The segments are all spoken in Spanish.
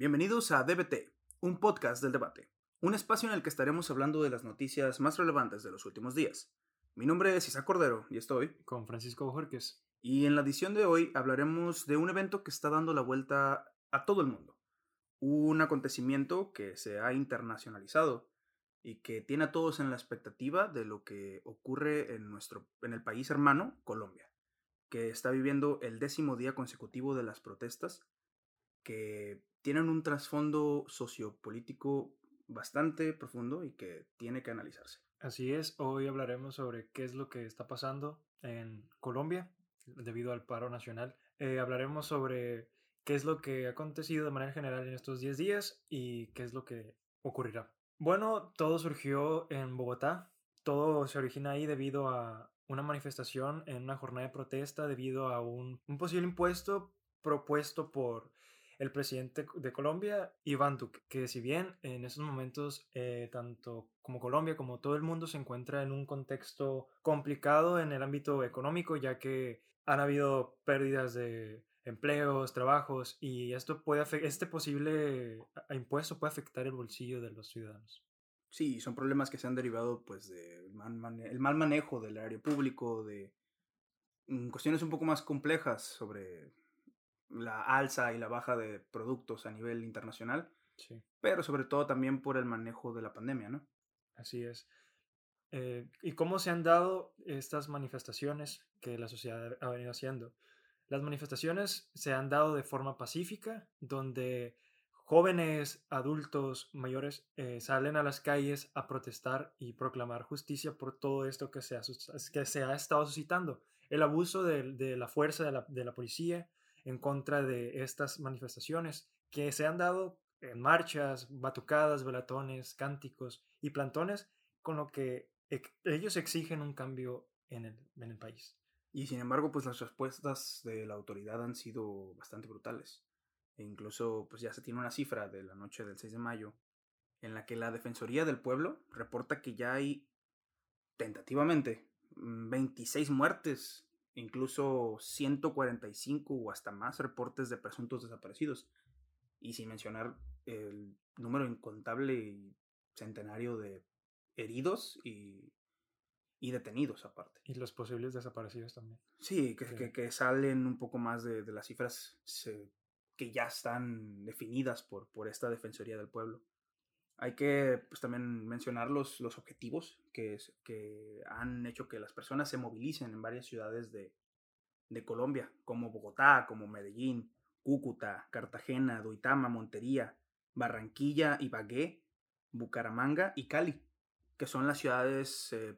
Bienvenidos a DBT, un podcast del debate, un espacio en el que estaremos hablando de las noticias más relevantes de los últimos días. Mi nombre es Isa Cordero y estoy con Francisco Jorques. Y en la edición de hoy hablaremos de un evento que está dando la vuelta a todo el mundo. Un acontecimiento que se ha internacionalizado y que tiene a todos en la expectativa de lo que ocurre en, nuestro, en el país hermano, Colombia, que está viviendo el décimo día consecutivo de las protestas que tienen un trasfondo sociopolítico bastante profundo y que tiene que analizarse. Así es, hoy hablaremos sobre qué es lo que está pasando en Colombia debido al paro nacional. Eh, hablaremos sobre qué es lo que ha acontecido de manera general en estos 10 días y qué es lo que ocurrirá. Bueno, todo surgió en Bogotá, todo se origina ahí debido a una manifestación en una jornada de protesta debido a un, un posible impuesto propuesto por el presidente de Colombia, Iván Duque, que si bien en estos momentos eh, tanto como Colombia como todo el mundo se encuentra en un contexto complicado en el ámbito económico, ya que han habido pérdidas de empleos, trabajos y esto puede este posible impuesto puede afectar el bolsillo de los ciudadanos. Sí, son problemas que se han derivado pues del mal, el mal manejo del área público, de mm, cuestiones un poco más complejas sobre la alza y la baja de productos a nivel internacional, sí. pero sobre todo también por el manejo de la pandemia, ¿no? Así es. Eh, ¿Y cómo se han dado estas manifestaciones que la sociedad ha venido haciendo? Las manifestaciones se han dado de forma pacífica, donde jóvenes, adultos, mayores eh, salen a las calles a protestar y proclamar justicia por todo esto que se ha, que se ha estado suscitando. El abuso de, de la fuerza de la, de la policía, en contra de estas manifestaciones que se han dado en marchas, batucadas, velatones, cánticos y plantones, con lo que ellos exigen un cambio en el, en el país. Y sin embargo, pues las respuestas de la autoridad han sido bastante brutales. E incluso, pues ya se tiene una cifra de la noche del 6 de mayo en la que la Defensoría del Pueblo reporta que ya hay tentativamente 26 muertes incluso 145 o hasta más reportes de presuntos desaparecidos. Y sin mencionar el número incontable y centenario de heridos y, detenidos aparte. Y los posibles desaparecidos también. Sí, que, que, salen un poco más de, las cifras que ya están definidas por, por esta Defensoría del Pueblo. Hay que pues, también mencionar los, los objetivos que, que han hecho que las personas se movilicen en varias ciudades de, de Colombia, como Bogotá, como Medellín, Cúcuta, Cartagena, Duitama, Montería, Barranquilla, Ibagué, Bucaramanga y Cali, que son las ciudades eh,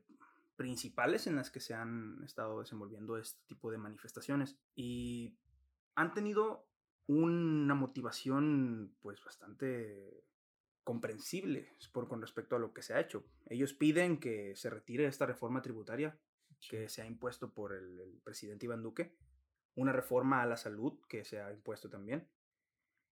principales en las que se han estado desenvolviendo este tipo de manifestaciones. Y han tenido una motivación pues bastante comprensible por, con respecto a lo que se ha hecho. Ellos piden que se retire esta reforma tributaria que se ha impuesto por el, presidente Iván Duque, una reforma a la salud que se ha impuesto también,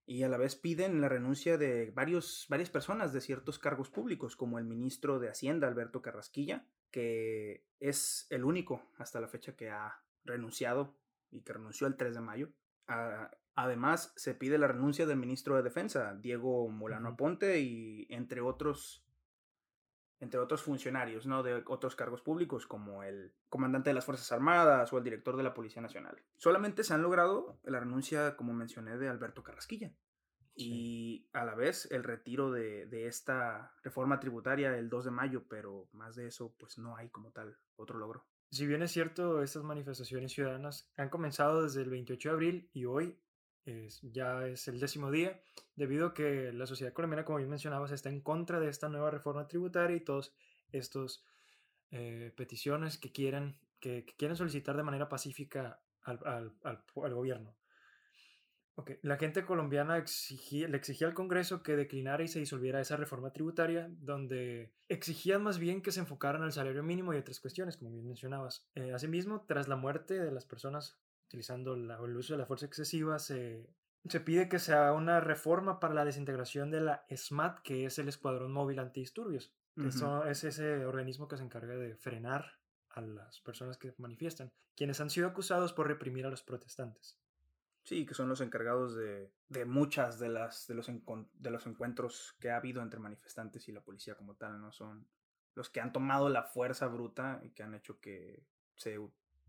y a la vez piden la renuncia de varios, varias personas de ciertos cargos públicos, como el ministro de Hacienda, Alberto Carrasquilla, que es el único hasta la fecha que ha renunciado y que renunció el 3 de mayo. Ah, Además, se pide la renuncia del ministro de Defensa, Diego Molano Aponte, y entre otros, entre otros funcionarios, ¿no? De otros cargos públicos, como el comandante de las Fuerzas Armadas o el director de la Policía Nacional. Solamente se han logrado la renuncia, como mencioné, de Alberto Carrasquilla. Y a la vez el retiro de, de, esta reforma tributaria el 2 de mayo, pero más de eso, pues no hay como tal otro logro. Si bien es cierto, estas manifestaciones ciudadanas han comenzado desde el 28 de abril y hoy ya es el décimo día, debido a que la sociedad colombiana, como bien mencionabas, está en contra de esta nueva reforma tributaria y todas estas eh, peticiones que quieren, que, quieren solicitar de manera pacífica al, al, al, gobierno. Okay. La gente colombiana exigía, le exigía al Congreso que declinara y se disolviera esa reforma tributaria, donde exigían más bien que se enfocaran al salario mínimo y otras cuestiones, como bien mencionabas. Eh, asimismo, tras la muerte de las personas utilizando el uso de la fuerza excesiva, se, se pide que se haga una reforma para la desintegración de la SMAT, que es el Escuadrón Móvil Antidisturbios. Eso es ese organismo que se encarga de frenar a las personas que manifiestan, quienes han sido acusados por reprimir a los protestantes. Sí, que son los encargados de, de muchas de las de los, de los encuentros que ha habido entre manifestantes y la policía como tal, ¿no? Son los que han tomado la fuerza bruta y que han hecho que se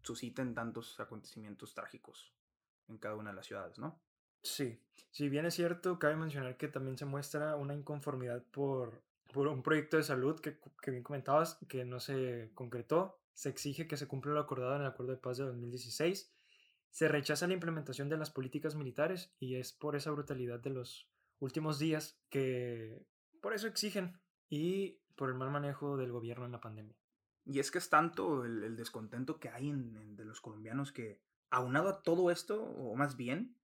susciten tantos acontecimientos trágicos en cada una de las ciudades, ¿no? Sí, si bien es cierto, cabe mencionar que también se muestra una inconformidad por, por un proyecto de salud que, que, bien comentabas, que no se concretó. Se exige que se cumpla lo acordado en el Acuerdo de Paz de 2016. Se rechaza la implementación de las políticas militares y es por esa brutalidad de los últimos días que por eso exigen y por el mal manejo del gobierno en la pandemia. Y es que es tanto el, el descontento que hay en, de los colombianos que, aunado a todo esto, o más bien,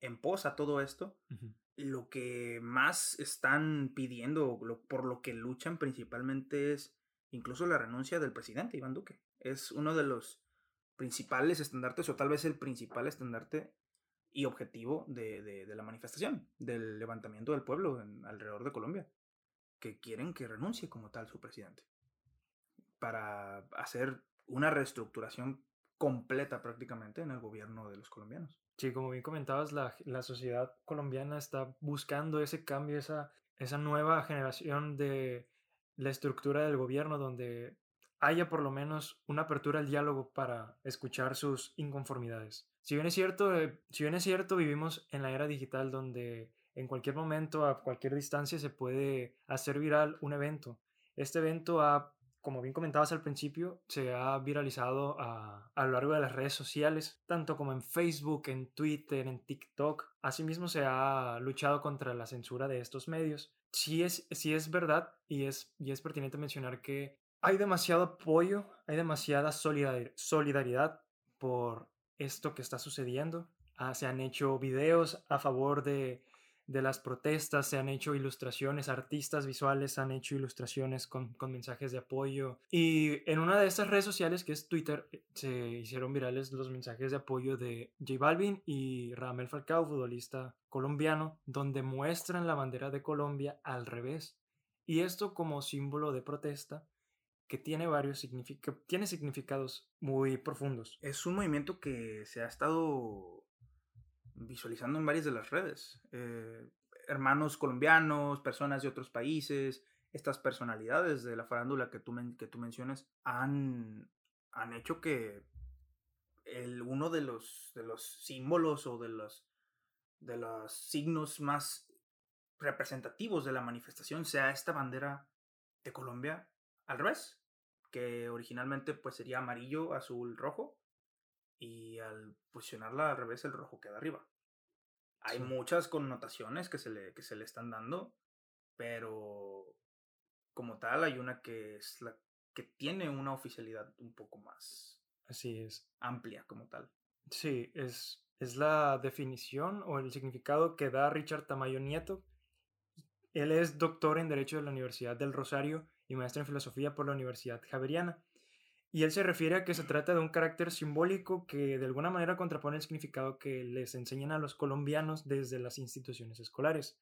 en pos a todo esto, lo que más están pidiendo, lo, por lo que luchan principalmente es incluso la renuncia del presidente Iván Duque. Es uno de los principales estandartes, o tal vez el principal estandarte y objetivo de, de, de la manifestación, del levantamiento del pueblo en, alrededor de Colombia, que quieren que renuncie como tal su presidente para hacer una reestructuración completa prácticamente en el gobierno de los colombianos. Sí, como bien comentabas, la, la sociedad colombiana está buscando ese cambio, esa, esa nueva generación de la estructura del gobierno donde haya por lo menos una apertura al diálogo para escuchar sus inconformidades. Si bien es cierto, eh, si bien es cierto, vivimos en la era digital donde en cualquier momento, a cualquier distancia, se puede hacer viral un evento. Este evento ha como bien comentabas al principio, se ha viralizado a, a, lo largo de las redes sociales, tanto como en Facebook, en Twitter, en TikTok. Asimismo, se ha luchado contra la censura de estos medios. Sí es, sí es verdad y es, y es pertinente mencionar que hay demasiado apoyo, hay demasiada solidaridad por esto que está sucediendo. Ah, se han hecho videos a favor de de las protestas, se han hecho ilustraciones, artistas visuales han hecho ilustraciones con, mensajes de apoyo. Y en una de estas redes sociales, que es Twitter, eh, se hicieron virales los mensajes de apoyo de J Balvin y Ramel Falcao, futbolista colombiano, donde muestran la bandera de Colombia al revés. Y esto como símbolo de protesta que tiene varios tiene significados muy profundos. Es un movimiento que se ha estado visualizando en varias de las redes. Eh, hermanos colombianos, personas de otros países, estas personalidades de la farándula que tú, que tú mencionas han, han hecho que el, uno de los, de los símbolos o de los, de los signos más representativos de la manifestación sea esta bandera de Colombia al revés, que originalmente pues sería amarillo, azul, rojo, y al posicionarla al revés el rojo queda arriba. Hay muchas connotaciones que se, le, que se le están dando, pero como tal hay una que es la que tiene una oficialidad un poco más Así es. amplia como tal. Sí, es, es la definición o el significado que da Richard Tamayo Nieto. Él es doctor en Derecho de la Universidad del Rosario y maestro en Filosofía por la Universidad Javeriana. Y él se refiere a que se trata de un carácter simbólico que de alguna manera contrapone el significado que les enseñan a los colombianos desde las instituciones escolares.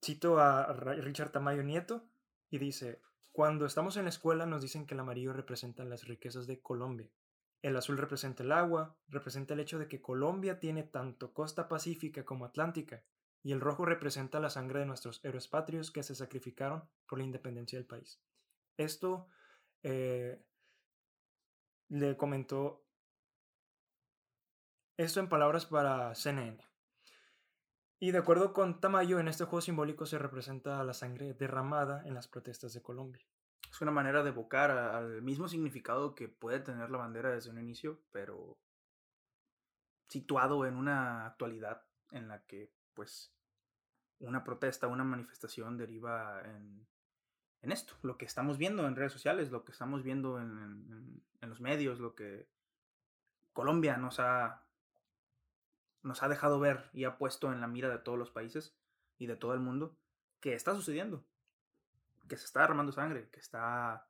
Cito a Richard Tamayo Nieto y dice, cuando estamos en la escuela nos dicen que el amarillo representa las riquezas de Colombia. El azul representa el agua, representa el hecho de que Colombia tiene tanto costa pacífica como atlántica, y el rojo representa la sangre de nuestros héroes patrios que se sacrificaron por la independencia del país. Esto eh, le comentó esto en palabras para CNN. Y de acuerdo con Tamayo, en este juego simbólico se representa la sangre derramada en las protestas de Colombia. Es una manera de evocar al mismo significado que puede tener la bandera desde un inicio, pero situado en una actualidad en la que, pues, una protesta, una manifestación deriva en en esto, lo que estamos viendo en redes sociales, lo que estamos viendo en, los medios, lo que Colombia nos ha, nos ha dejado ver y ha puesto en la mira de todos los países y de todo el mundo, que está sucediendo, que se está derramando sangre, que está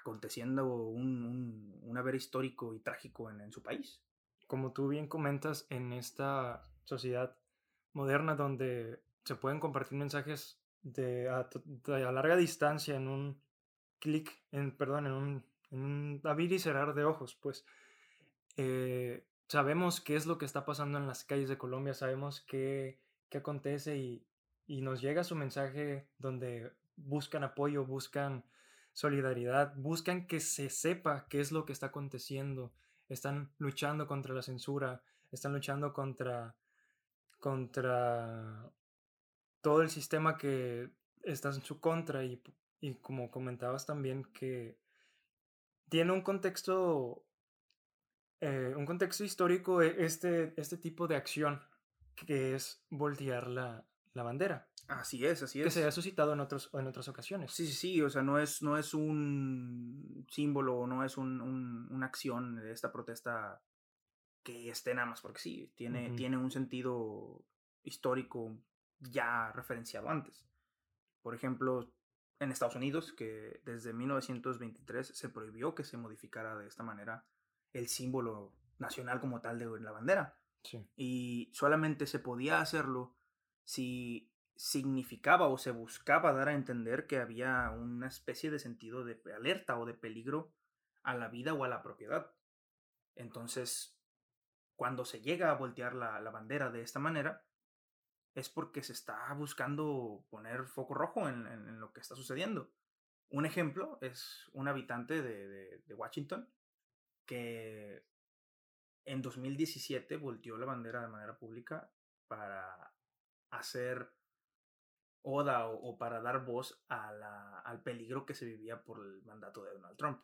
aconteciendo un, un, un haber histórico y trágico en su país. Como tú bien comentas, en esta sociedad moderna donde se pueden compartir mensajes de a, larga distancia en un clic, en, perdón, en un, en un abrir y cerrar de ojos, pues eh, sabemos qué es lo que está pasando en las calles de Colombia, sabemos qué, qué acontece y, y nos llega su mensaje donde buscan apoyo, buscan solidaridad, buscan que se sepa qué es lo que está aconteciendo, están luchando contra la censura, están luchando contra, contra todo el sistema que está en su contra y, y como comentabas también que tiene un contexto eh, un contexto histórico e, este, este tipo de acción que es voltear la, la bandera. Así es, así es. Que se ha suscitado en, otros, en otras ocasiones. Sí, sí, sí, o sea, no es, no es un símbolo, no es un, un, una acción de esta protesta que esté nada más porque sí, tiene, tiene un sentido histórico ya referenciado antes. Por ejemplo, en Estados Unidos, que desde 1923 se prohibió que se modificara de esta manera el símbolo nacional como tal de la bandera. Sí. Y solamente se podía hacerlo si significaba o se buscaba dar a entender que había una especie de sentido de alerta o de peligro a la vida o a la propiedad. Entonces, cuando se llega a voltear la, la bandera de esta manera, es porque se está buscando poner foco rojo en, lo que está sucediendo. Un ejemplo es un habitante de, Washington que en 2017 volteó la bandera de manera pública para hacer oda o, para dar voz al peligro que se vivía por el mandato de Donald Trump.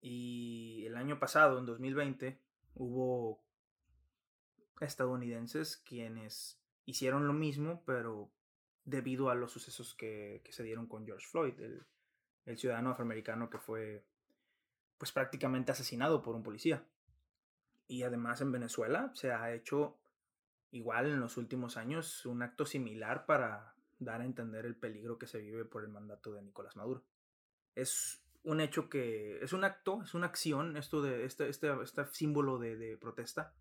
Y el año pasado, en 2020, hubo estadounidenses quienes hicieron lo mismo, pero debido a los sucesos que, se dieron con George Floyd, el, ciudadano afroamericano que fue pues prácticamente asesinado por un policía. Y además en Venezuela se ha hecho igual en los últimos años un acto similar para dar a entender el peligro que se vive por el mandato de Nicolás Maduro. Es un hecho que es un acto, es una acción, esto de este, este, este símbolo de, protesta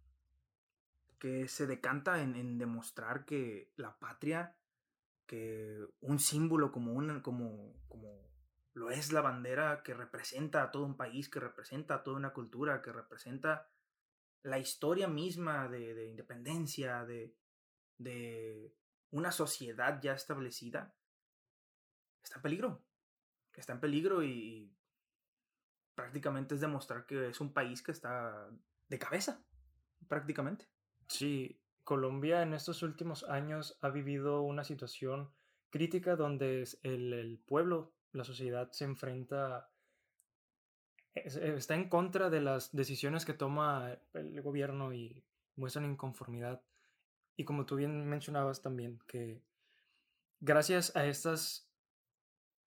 que se decanta en, demostrar que la patria, que un símbolo como, una, como, como lo es la bandera que representa a todo un país, que representa a toda una cultura, que representa la historia misma de, de independencia, de, de una sociedad ya establecida, está en peligro. Está en peligro y prácticamente es demostrar que es un país que está de cabeza, prácticamente. Sí, Colombia en estos últimos años ha vivido una situación crítica donde el, pueblo, la sociedad se enfrenta eh, está en contra de las decisiones que toma el gobierno y muestran inconformidad. Y como tú bien mencionabas también, que gracias a estas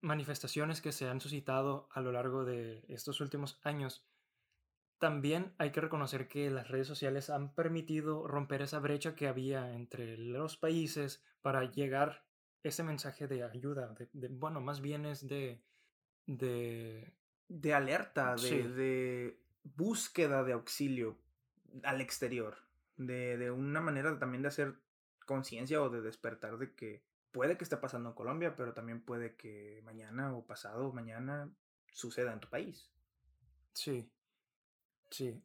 manifestaciones que se han suscitado a lo largo de estos últimos años, también hay que reconocer que las redes sociales han permitido romper esa brecha que había entre los países para llegar ese mensaje de ayuda, de, de bueno, más bien es de, de de alerta, de, de, búsqueda de auxilio al exterior, de, de una manera también de hacer conciencia o de despertar de que puede que esté pasando en Colombia, pero también puede que mañana o pasado mañana suceda en tu país. Sí, sí.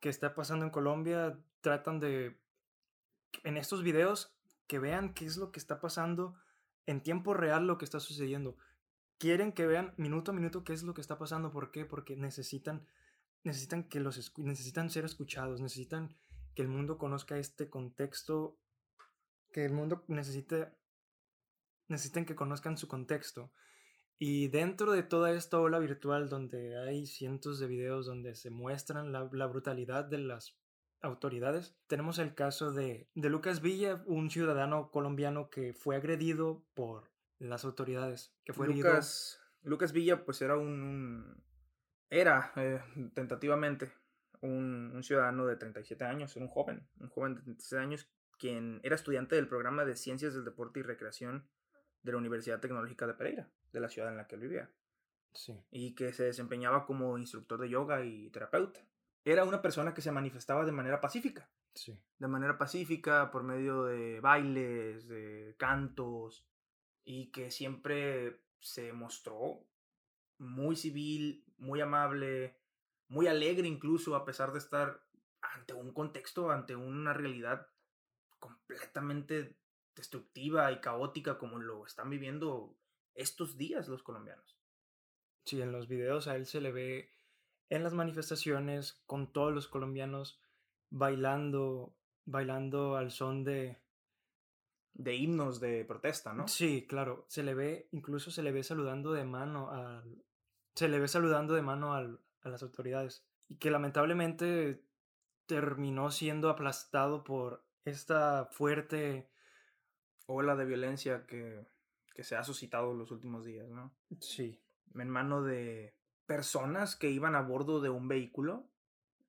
Que está pasando en Colombia, tratan de, en estos videos, que vean qué es lo que está pasando en tiempo real, lo que está sucediendo quieren que vean minuto a minuto qué es lo que está pasando. ¿Por qué? Porque necesitan, necesitan, que los, necesitan ser escuchados, necesitan que el mundo conozca este contexto, que el mundo necesite, necesitan que conozcan su contexto. Y dentro de toda esta ola virtual donde hay cientos de videos donde se muestran la, brutalidad de las autoridades, tenemos el caso de, de Lucas Villa, un ciudadano colombiano que fue agredido por las autoridades, que fue Lucas, Lucas Villa, pues era un, era eh, tentativamente un, un, ciudadano de 37 años, un joven, un joven de 37 años, quien era estudiante del programa de Ciencias del Deporte y Recreación de la Universidad Tecnológica de Pereira, de la ciudad en la que él vivía. Sí. Y que se desempeñaba como instructor de yoga y terapeuta. Era una persona que se manifestaba de manera pacífica. Sí. De manera pacífica, por medio de bailes, de cantos, y que siempre se mostró muy civil, muy amable, muy alegre incluso, a pesar de estar ante un contexto, ante una realidad completamente destructiva y caótica como lo están viviendo estos días los colombianos. Sí, en los videos a él se le ve en las manifestaciones con todos los colombianos bailando, bailando al son de... De himnos de protesta, ¿no? Sí, claro, se le ve, incluso se le ve saludando de mano al... Se le ve saludando de mano al, a las autoridades. Y que lamentablemente terminó siendo aplastado por esta fuerte ola de violencia que, que se ha suscitado en los últimos días, ¿no? Sí. En mano de personas que iban a bordo de un vehículo,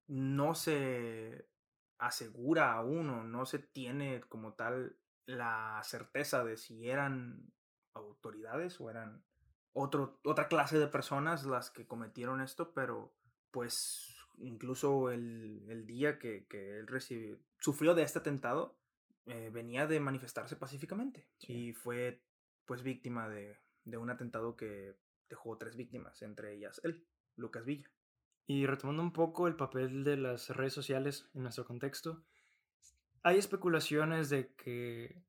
no se asegura aún o no se tiene como tal la certeza de si eran autoridades o eran otro, otra clase de personas las que cometieron esto, pero pues incluso el, el día que, que él recibió, sufrió de este atentado, eh, venía de manifestarse pacíficamente y fue pues víctima de, de un atentado que dejó tres víctimas, entre ellas él, Lucas Villa. Y retomando un poco el papel de las redes sociales en nuestro contexto, hay especulaciones de que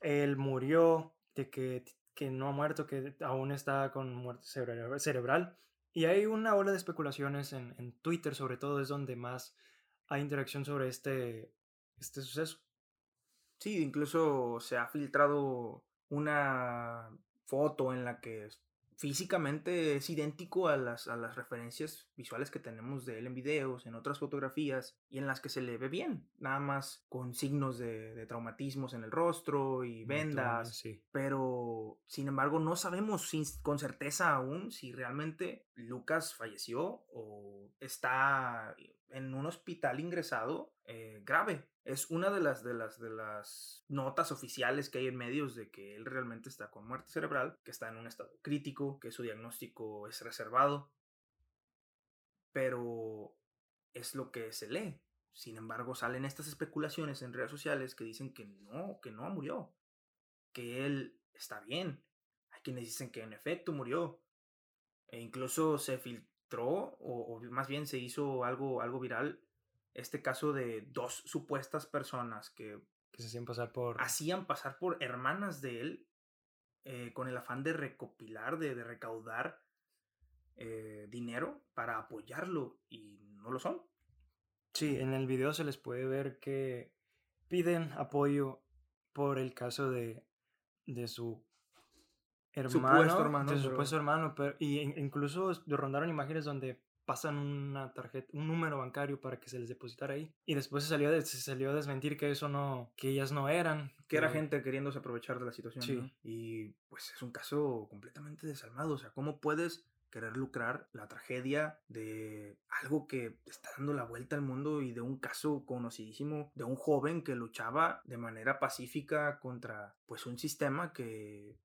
él murió, de que, que no ha muerto, que aún está con muerte cerebral. Y hay una ola de especulaciones en, en Twitter, sobre todo, es donde más hay interacción sobre este, este suceso. Sí, incluso se ha filtrado una foto en la que físicamente es idéntico a las, a las referencias visuales que tenemos de él en videos, en otras fotografías, y en las que se le ve bien, nada más con signos de, traumatismos en el rostro y vendas, pero sin embargo no sabemos con certeza aún si realmente Lucas falleció o está en un hospital ingresado eh, grave. Es una de las, de, las, de las notas oficiales que hay en medios de que él realmente está con muerte cerebral, que está en un estado crítico, que su diagnóstico es reservado. Pero es lo que se lee. Sin embargo, salen estas especulaciones en redes sociales que dicen que no, que no murió, que él está bien. Hay quienes dicen que en efecto murió. E incluso se filtró, o, o más bien se hizo algo, algo viral, este caso de dos supuestas personas que, que se hacían pasar por... Hacían pasar por hermanas de él eh, con el afán de recopilar, de, de recaudar eh, dinero para apoyarlo y no lo son. Sí, en el video se les puede ver que piden apoyo por el caso de, de su hermano, supuesto hermano, de su supuesto hermano, pero, y incluso rondaron imágenes donde pasan una tarjeta, un número bancario para que se les depositara ahí. Y después se salió, se salió a desmentir que eso no, que ellas no eran. Que era gente queriéndose aprovechar de la situación. Sí. Y pues es un caso completamente desalmado. O sea, ¿cómo puedes querer lucrar la tragedia de algo que está dando la vuelta al mundo y de un caso conocidísimo de un joven que luchaba de manera pacífica contra pues un sistema que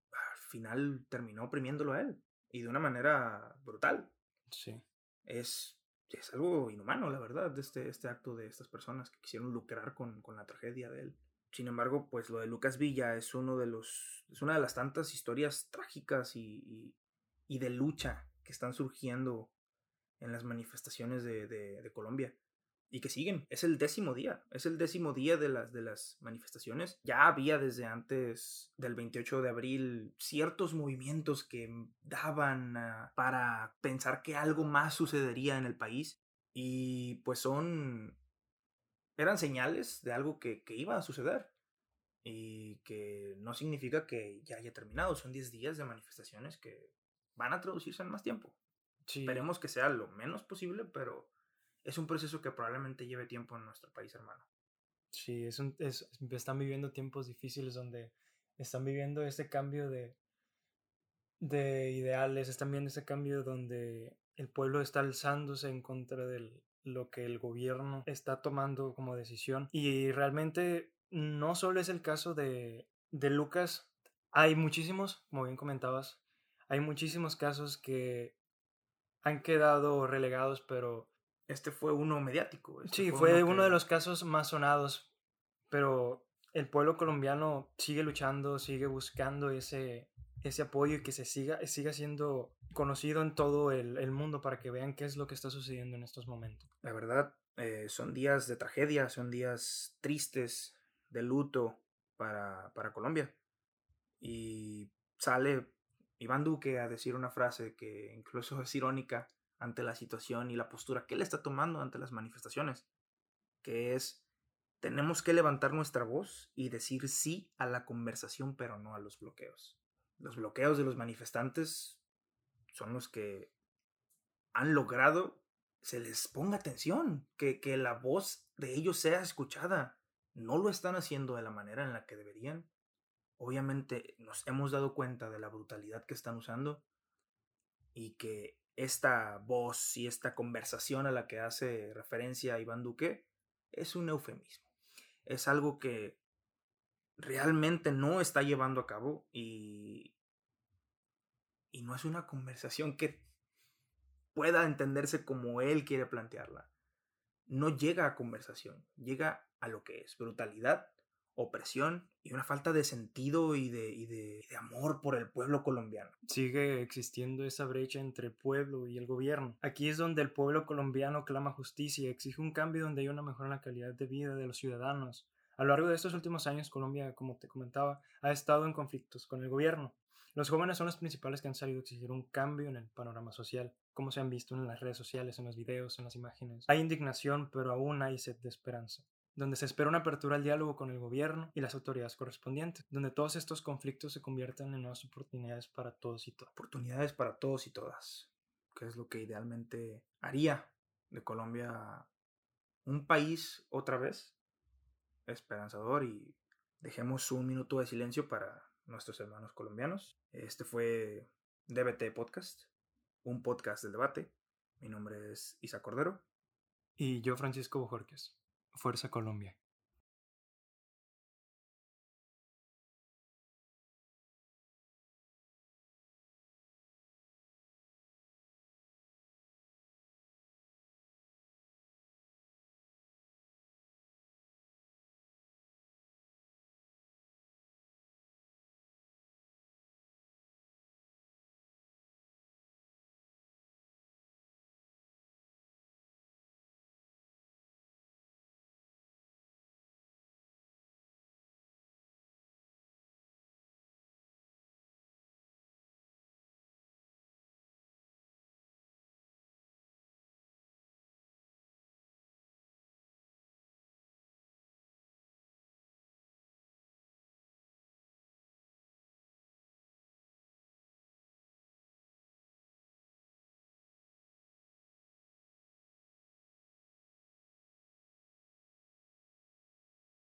final terminó oprimiéndolo a él y de una manera brutal. Sí es, es algo inhumano, la verdad, este, este acto de estas personas que quisieron lucrar con, con la tragedia de él. Sin embargo, pues lo de Lucas Villa es uno de los. es una de las tantas historias trágicas y, y, y de lucha que están surgiendo en las manifestaciones de, de, de Colombia y que siguen. Es el décimo día, es el décimo día de las, de las manifestaciones. Ya había desde antes del 28 de abril ciertos movimientos que daban para pensar que algo más sucedería en el país y pues son... eran señales de algo que, que iba a suceder y que no significa que ya haya terminado. Son 10 días de manifestaciones que van a traducirse en más tiempo. Esperemos que sea lo menos posible, pero es un proceso que probablemente lleve tiempo en nuestro país, hermano. Sí, es un, es, están viviendo tiempos difíciles donde están viviendo este cambio de, de ideales, están viendo ese cambio donde el pueblo está alzándose en contra de lo que el gobierno está tomando como decisión. Y realmente no solo es el caso de, de Lucas, hay muchísimos, como bien comentabas, hay muchísimos casos que han quedado relegados, pero este fue uno mediático. Este sí, fue, uno, de los casos más sonados, pero el pueblo colombiano sigue luchando, sigue buscando ese, ese apoyo y que se siga, siga siendo conocido en todo el, el, mundo para que vean qué es lo que está sucediendo en estos momentos. La verdad, Eh, son días de tragedia, son días tristes, de luto para, para Colombia. Y sale Iván Duque a decir una frase que incluso es irónica ante la situación y la postura que él está tomando ante las manifestaciones, que es, tenemos que levantar nuestra voz y decir sí a la conversación, pero no a los bloqueos. Los bloqueos de los manifestantes son los que han logrado se les ponga atención, que, que la voz de ellos sea escuchada. No lo están haciendo de la manera en la que deberían obviamente nos hemos dado cuenta de la brutalidad que están usando y que esta voz y esta conversación a la que hace referencia Iván Duque es un eufemismo. Es algo que realmente no está llevando a cabo y, y no es una conversación que pueda entenderse como él quiere plantearla. No llega a conversación, llega a lo que es brutalidad opresión y una falta de sentido y de, amor por el pueblo colombiano. Sigue existiendo esa brecha entre el pueblo y el gobierno. Aquí es donde el pueblo colombiano clama justicia, y exige un cambio donde haya una mejora en la calidad de vida de los ciudadanos. A lo largo de estos últimos años, Colombia, como te comentaba, ha estado en conflictos con el gobierno. Los jóvenes son los principales que han salido a exigir un cambio en el panorama social, como se han visto en las redes sociales, en los videos, en las imágenes. Hay indignación, pero aún hay sed de esperanza donde se espera una apertura al diálogo con el gobierno y las autoridades correspondientes, donde todos estos conflictos se conviertan en nuevas oportunidades para todos y todas. Oportunidades para todos y todas, que es lo que idealmente haría de Colombia un país otra vez esperanzador y dejemos un minuto de silencio para nuestros hermanos colombianos. Este fue DBT Podcast, un podcast del debate. Mi nombre es Isa Cordero. Y yo, Francisco Bojorques. Fuerza Colombia.